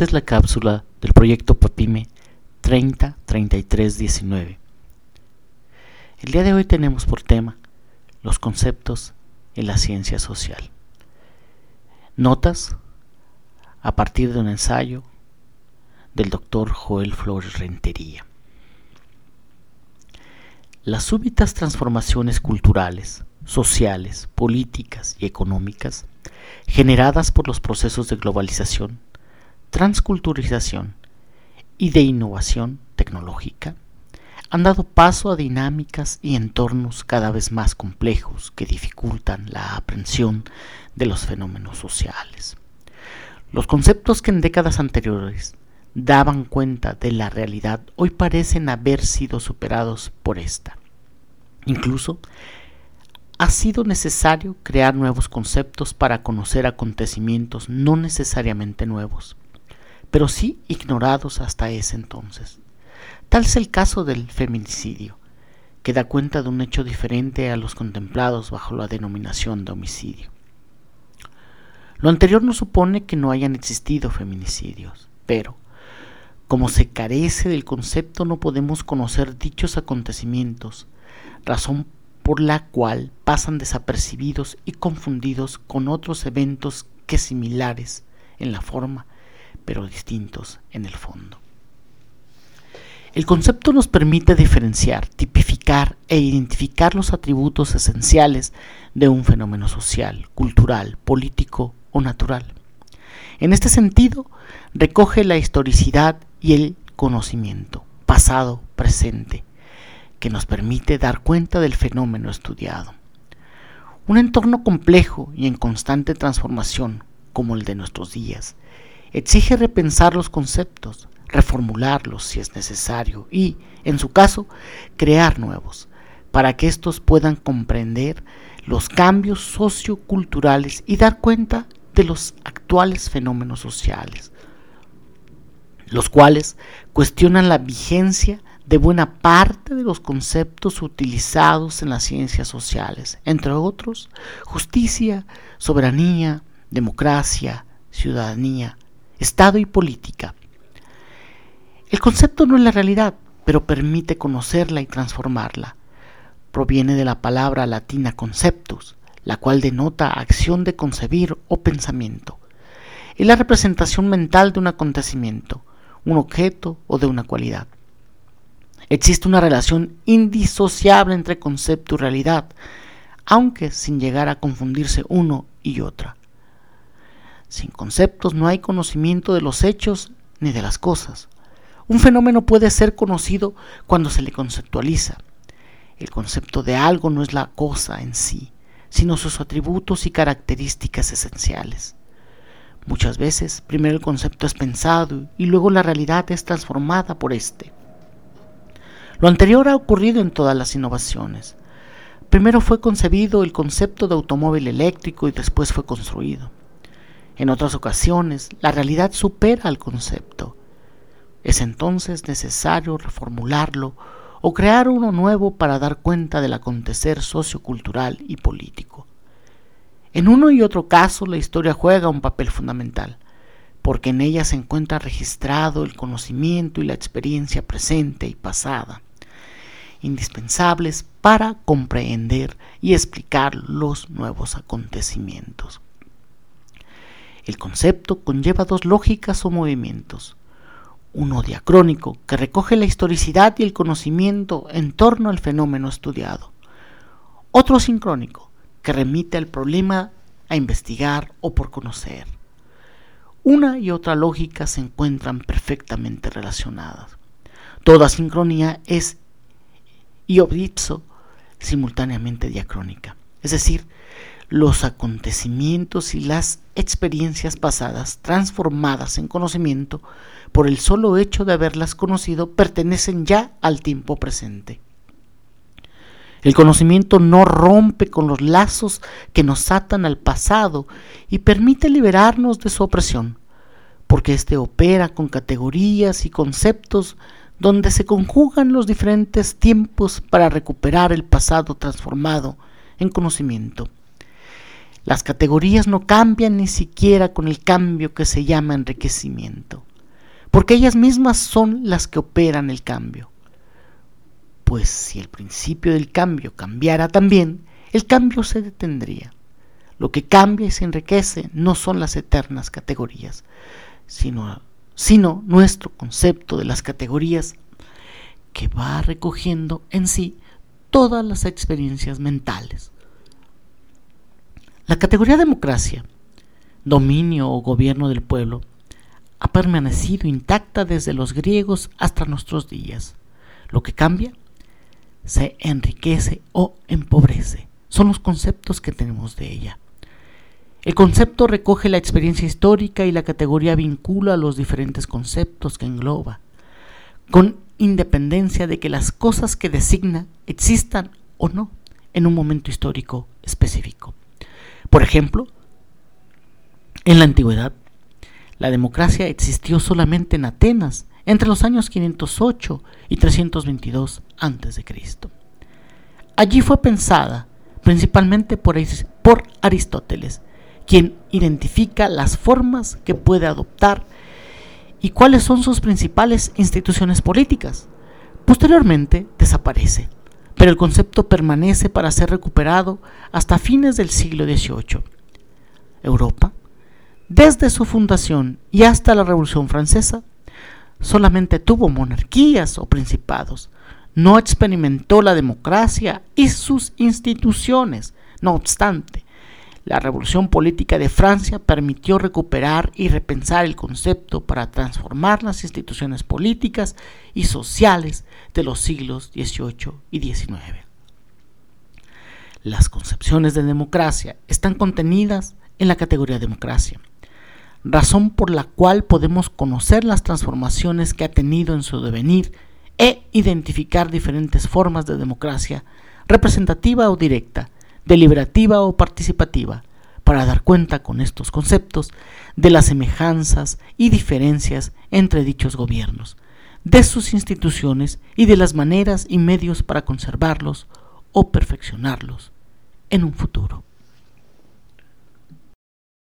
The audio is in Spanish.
Esta es la cápsula del proyecto PAPIME 303319. El día de hoy tenemos por tema los conceptos en la ciencia social. Notas a partir de un ensayo del doctor Joel Flores Rentería. Las súbitas transformaciones culturales, sociales, políticas y económicas generadas por los procesos de globalización, transculturización y de innovación tecnológica han dado paso a dinámicas y entornos cada vez más complejos que dificultan la aprehensión de los fenómenos sociales. Los conceptos que en décadas anteriores daban cuenta de la realidad hoy parecen haber sido superados por esta. Incluso ha sido necesario crear nuevos conceptos para conocer acontecimientos no necesariamente nuevos, pero sí ignorados hasta ese entonces. Tal es el caso del feminicidio, que da cuenta de un hecho diferente a los contemplados bajo la denominación de homicidio. Lo anterior no supone que no hayan existido feminicidios, pero como se carece del concepto no podemos conocer dichos acontecimientos, razón por la cual pasan desapercibidos y confundidos con otros eventos que similares en la forma, pero distintos en el fondo. El concepto nos permite diferenciar, tipificar e identificar los atributos esenciales de un fenómeno social, cultural, político o natural. En este sentido, recoge la historicidad y el conocimiento, pasado, presente, que nos permite dar cuenta del fenómeno estudiado. Un entorno complejo y en constante transformación, como el de nuestros días, exige repensar los conceptos, reformularlos si es necesario y, en su caso, crear nuevos, para que éstos puedan comprender los cambios socioculturales y dar cuenta de los actuales fenómenos sociales, los cuales cuestionan la vigencia de buena parte de los conceptos utilizados en las ciencias sociales, entre otros, justicia, soberanía, democracia, ciudadanía, Estado y política, el concepto no es la realidad, pero permite conocerla y transformarla. Proviene de la palabra latina conceptus, la cual denota acción de concebir o pensamiento. Es la representación mental de un acontecimiento, un objeto o de una cualidad. Existe una relación indisociable entre concepto y realidad, aunque sin llegar a confundirse uno y otra. Sin conceptos no hay conocimiento de los hechos ni de las cosas. Un fenómeno puede ser conocido cuando se le conceptualiza. El concepto de algo no es la cosa en sí, sino sus atributos y características esenciales. Muchas veces, primero el concepto es pensado y luego la realidad es transformada por éste. Lo anterior ha ocurrido en todas las innovaciones. Primero fue concebido el concepto de automóvil eléctrico y después fue construido. En otras ocasiones, la realidad supera al concepto es entonces necesario reformularlo o crear uno nuevo para dar cuenta del acontecer sociocultural y político. En uno y otro caso la historia juega un papel fundamental, porque en ella se encuentra registrado el conocimiento y la experiencia presente y pasada, indispensables para comprender y explicar los nuevos acontecimientos. El concepto conlleva dos lógicas o movimientos, uno diacrónico, que recoge la historicidad y el conocimiento en torno al fenómeno estudiado. Otro sincrónico, que remite al problema a investigar o por conocer. Una y otra lógica se encuentran perfectamente relacionadas. Toda sincronía es iobdipso simultáneamente diacrónica, es decir, los acontecimientos y las experiencias pasadas transformadas en conocimiento por el solo hecho de haberlas conocido pertenecen ya al tiempo presente. El conocimiento no rompe con los lazos que nos atan al pasado y permite liberarnos de su opresión, porque éste opera con categorías y conceptos donde se conjugan los diferentes tiempos para recuperar el pasado transformado en conocimiento. Las categorías no cambian ni siquiera con el cambio que se llama enriquecimiento. porque ellas mismas son las que operan el cambio. Pues si el principio del cambio cambiara también, el cambio se detendría. Lo que cambia y se enriquece no son las eternas categorías, sino, sino nuestro concepto de las categorías que va recogiendo en sí todas las experiencias mentales. La categoría democracia, dominio o gobierno del pueblo, ha permanecido intacta desde los griegos hasta nuestros días. Lo que cambia se enriquece o empobrece. Son los conceptos que tenemos de ella. El concepto recoge la experiencia histórica y la categoría vincula los diferentes conceptos que engloba, con independencia de que las cosas que designa existan o no en un momento histórico específico. Por ejemplo, en la antigüedad, la democracia existió solamente en Atenas entre los años 508 y 322 a.C. Allí fue pensada principalmente por, por Aristóteles, quien identifica las formas que puede adoptar y cuáles son sus principales instituciones políticas. Posteriormente desaparece, pero el concepto permanece para ser recuperado hasta fines del siglo XVIII. Europa desde su fundación y hasta la Revolución Francesa, solamente tuvo monarquías o principados. No experimentó la democracia y sus instituciones. No obstante, la revolución política de Francia permitió recuperar y repensar el concepto para transformar las instituciones políticas y sociales de los siglos XVIII y XIX. Las concepciones de democracia están contenidas en la categoría democracia razón por la cual podemos conocer las transformaciones que ha tenido en su devenir e identificar diferentes formas de democracia, representativa o directa, deliberativa o participativa, para dar cuenta con estos conceptos de las semejanzas y diferencias entre dichos gobiernos, de sus instituciones y de las maneras y medios para conservarlos o perfeccionarlos en un futuro.